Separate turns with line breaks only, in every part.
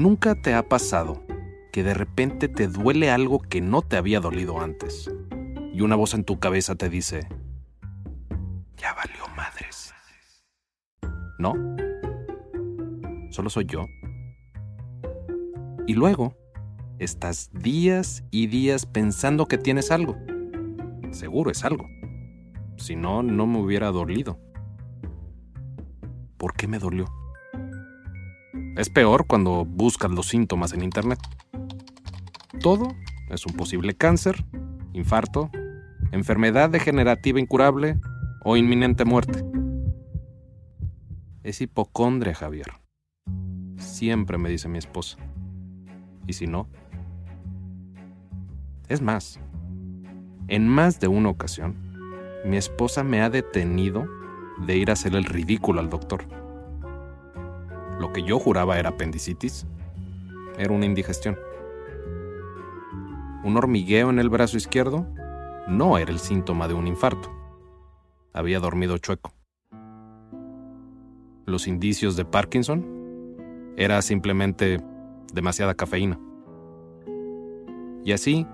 ¿Nunca te ha pasado que de repente te duele algo que no te había dolido antes? Y una voz en tu cabeza te dice, ya valió madres. ¿No? Solo soy yo. Y luego, estás días y días pensando que tienes algo. Seguro es algo. Si no, no me hubiera dolido. ¿Por qué me dolió? Es peor cuando buscas los síntomas en Internet. Todo es un posible cáncer, infarto, enfermedad degenerativa incurable o inminente muerte. Es hipocondria, Javier. Siempre me dice mi esposa. ¿Y si no? Es más, en más de una ocasión, mi esposa me ha detenido de ir a hacer el ridículo al doctor. Lo que yo juraba era apendicitis, era una indigestión. Un hormigueo en el brazo izquierdo no era el síntoma de un infarto. Había dormido chueco. Los indicios de Parkinson era simplemente demasiada cafeína. Y así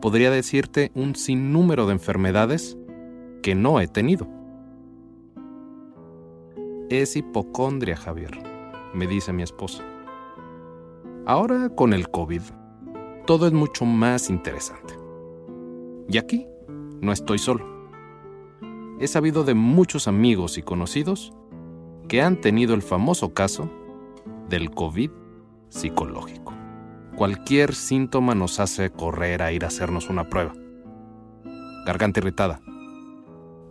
podría decirte un sinnúmero de enfermedades que no he tenido. Es hipocondria, Javier, me dice mi esposa. Ahora con el COVID, todo es mucho más interesante. Y aquí no estoy solo. He sabido de muchos amigos y conocidos que han tenido el famoso caso del COVID psicológico. Cualquier síntoma nos hace correr a ir a hacernos una prueba. Garganta irritada.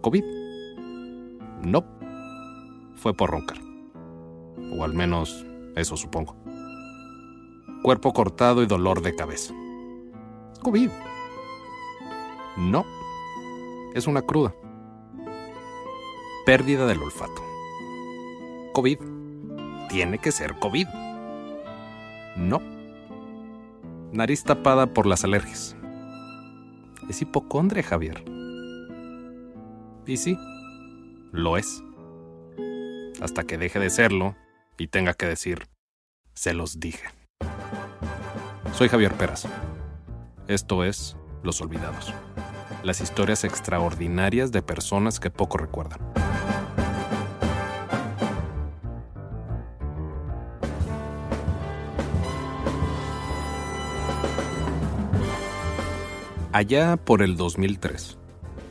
COVID. No. Fue por roncar. O al menos eso supongo. Cuerpo cortado y dolor de cabeza. COVID. No. Es una cruda. Pérdida del olfato. COVID. Tiene que ser COVID. No. Nariz tapada por las alergias. Es hipocondria, Javier. Y sí, lo es. Hasta que deje de serlo y tenga que decir, se los dije. Soy Javier Peras. Esto es Los Olvidados. Las historias extraordinarias de personas que poco recuerdan. Allá por el 2003,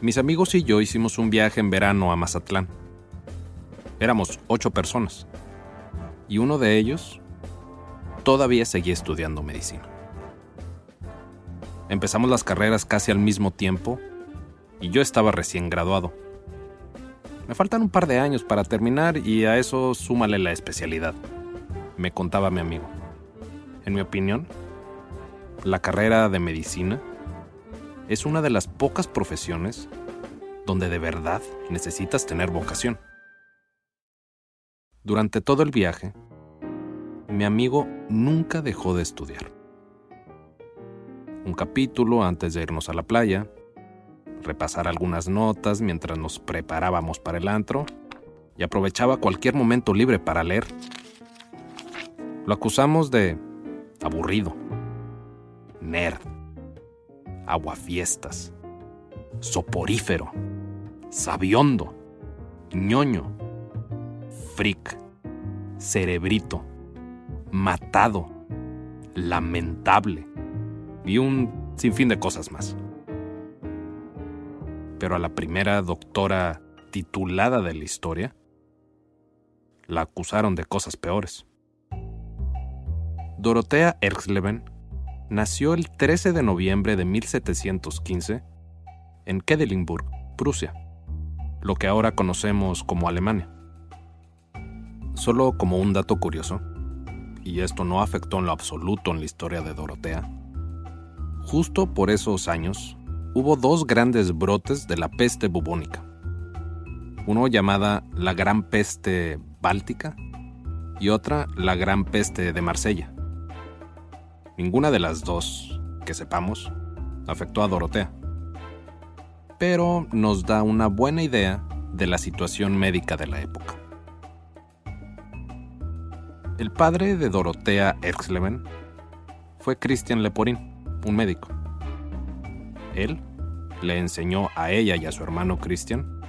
mis amigos y yo hicimos un viaje en verano a Mazatlán. Éramos ocho personas, y uno de ellos todavía seguía estudiando medicina. Empezamos las carreras casi al mismo tiempo, y yo estaba recién graduado. Me faltan un par de años para terminar y a eso súmale la especialidad, me contaba mi amigo. En mi opinión, la carrera de medicina es una de las pocas profesiones donde de verdad necesitas tener vocación. Durante todo el viaje, mi amigo nunca dejó de estudiar. Un capítulo antes de irnos a la playa, repasar algunas notas mientras nos preparábamos para el antro y aprovechaba cualquier momento libre para leer. Lo acusamos de aburrido, nerd, aguafiestas, soporífero, sabiondo, ñoño, freak, cerebrito, matado, lamentable y un sinfín de cosas más. Pero a la primera doctora titulada de la historia, la acusaron de cosas peores. Dorotea Erxleben nació el 13 de noviembre de 1715 en Kedelinburg, Prusia, lo que ahora conocemos como Alemania. Solo como un dato curioso, y esto no afectó en lo absoluto en la historia de Dorotea, justo por esos años hubo dos grandes brotes de la peste bubónica. Uno llamada la Gran Peste Báltica y otra la Gran Peste de Marsella. Ninguna de las dos, que sepamos, afectó a Dorotea. Pero nos da una buena idea de la situación médica de la época. El padre de Dorotea Erxleben fue Christian Leporin, un médico. Él le enseñó a ella y a su hermano Christian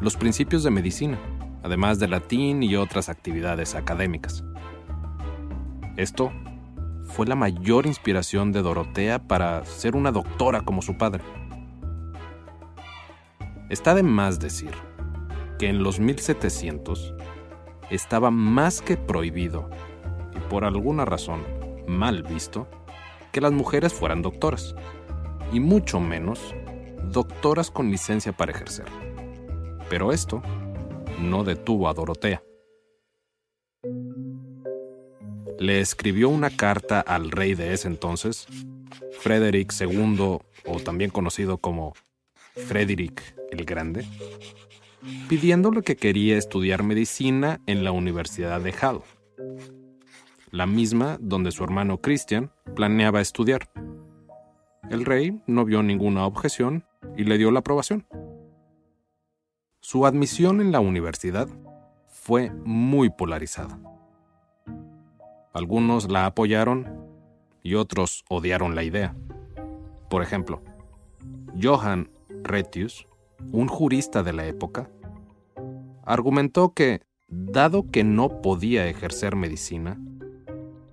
los principios de medicina, además de latín y otras actividades académicas. Esto fue la mayor inspiración de Dorotea para ser una doctora como su padre. Está de más decir que en los 1700 estaba más que prohibido, y por alguna razón mal visto, que las mujeres fueran doctoras, y mucho menos doctoras con licencia para ejercer. Pero esto no detuvo a Dorotea le escribió una carta al rey de ese entonces, Frederick II, o también conocido como Frederick el Grande, pidiéndole que quería estudiar medicina en la Universidad de Halle, la misma donde su hermano Christian planeaba estudiar. El rey no vio ninguna objeción y le dio la aprobación. Su admisión en la universidad fue muy polarizada. Algunos la apoyaron y otros odiaron la idea. Por ejemplo, Johann Retius, un jurista de la época, argumentó que, dado que no podía ejercer medicina,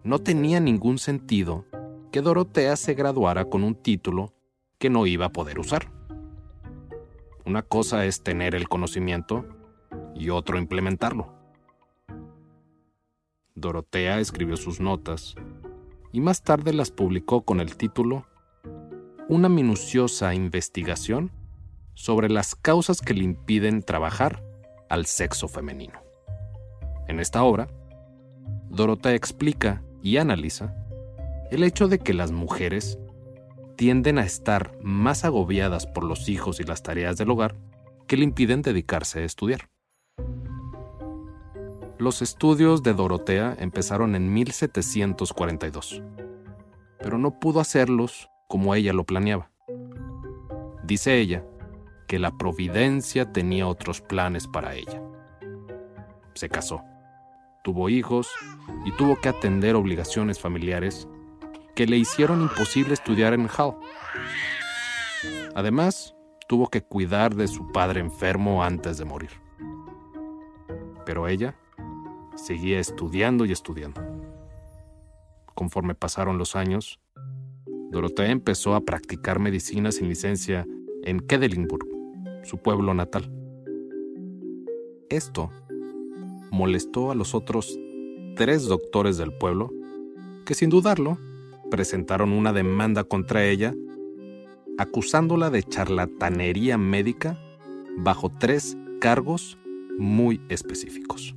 no tenía ningún sentido que Dorotea se graduara con un título que no iba a poder usar. Una cosa es tener el conocimiento y otro implementarlo. Dorotea escribió sus notas y más tarde las publicó con el título Una minuciosa investigación sobre las causas que le impiden trabajar al sexo femenino. En esta obra, Dorotea explica y analiza el hecho de que las mujeres tienden a estar más agobiadas por los hijos y las tareas del hogar que le impiden dedicarse a estudiar. Los estudios de Dorotea empezaron en 1742, pero no pudo hacerlos como ella lo planeaba. Dice ella que la providencia tenía otros planes para ella. Se casó, tuvo hijos y tuvo que atender obligaciones familiares que le hicieron imposible estudiar en Hall. Además, tuvo que cuidar de su padre enfermo antes de morir. Pero ella seguía estudiando y estudiando. Conforme pasaron los años, Dorotea empezó a practicar medicina sin licencia en Kedelinburg, su pueblo natal. Esto molestó a los otros tres doctores del pueblo, que sin dudarlo presentaron una demanda contra ella, acusándola de charlatanería médica bajo tres cargos muy específicos.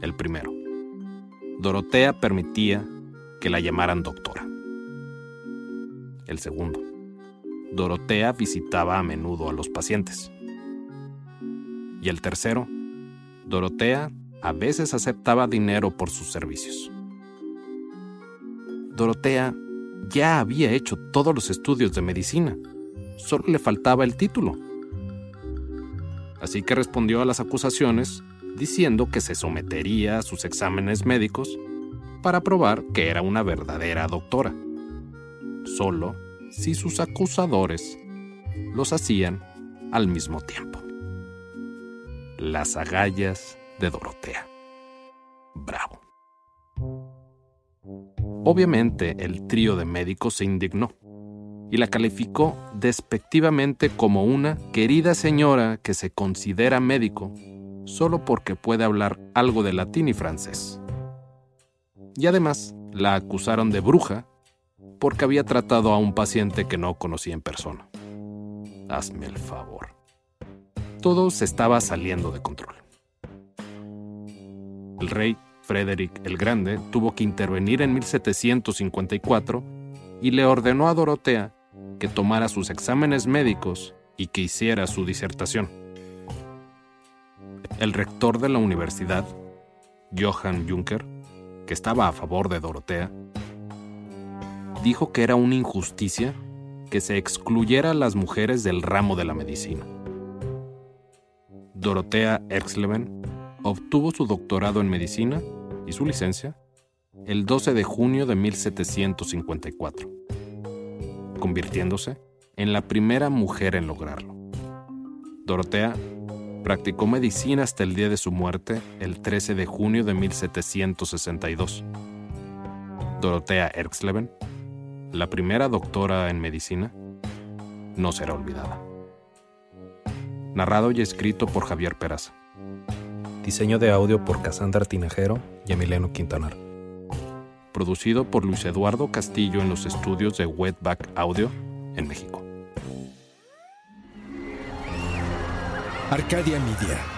El primero. Dorotea permitía que la llamaran doctora. El segundo. Dorotea visitaba a menudo a los pacientes. Y el tercero. Dorotea a veces aceptaba dinero por sus servicios. Dorotea ya había hecho todos los estudios de medicina. Solo le faltaba el título. Así que respondió a las acusaciones diciendo que se sometería a sus exámenes médicos para probar que era una verdadera doctora, solo si sus acusadores los hacían al mismo tiempo. Las agallas de Dorotea. Bravo. Obviamente el trío de médicos se indignó y la calificó despectivamente como una querida señora que se considera médico solo porque puede hablar algo de latín y francés. Y además la acusaron de bruja porque había tratado a un paciente que no conocía en persona. Hazme el favor. Todo se estaba saliendo de control. El rey Frederick el Grande tuvo que intervenir en 1754 y le ordenó a Dorotea que tomara sus exámenes médicos y que hiciera su disertación. El rector de la universidad, Johann Juncker, que estaba a favor de Dorotea, dijo que era una injusticia que se excluyera a las mujeres del ramo de la medicina. Dorotea Erxleben obtuvo su doctorado en medicina y su licencia el 12 de junio de 1754 convirtiéndose en la primera mujer en lograrlo. Dorotea practicó medicina hasta el día de su muerte, el 13 de junio de 1762. Dorotea Erxleben, la primera doctora en medicina, no será olvidada. Narrado y escrito por Javier Peraza.
Diseño de audio por Casandra Tinajero y Emiliano Quintanar
producido por Luis Eduardo Castillo en los estudios de Wetback Audio en México.
Arcadia Media.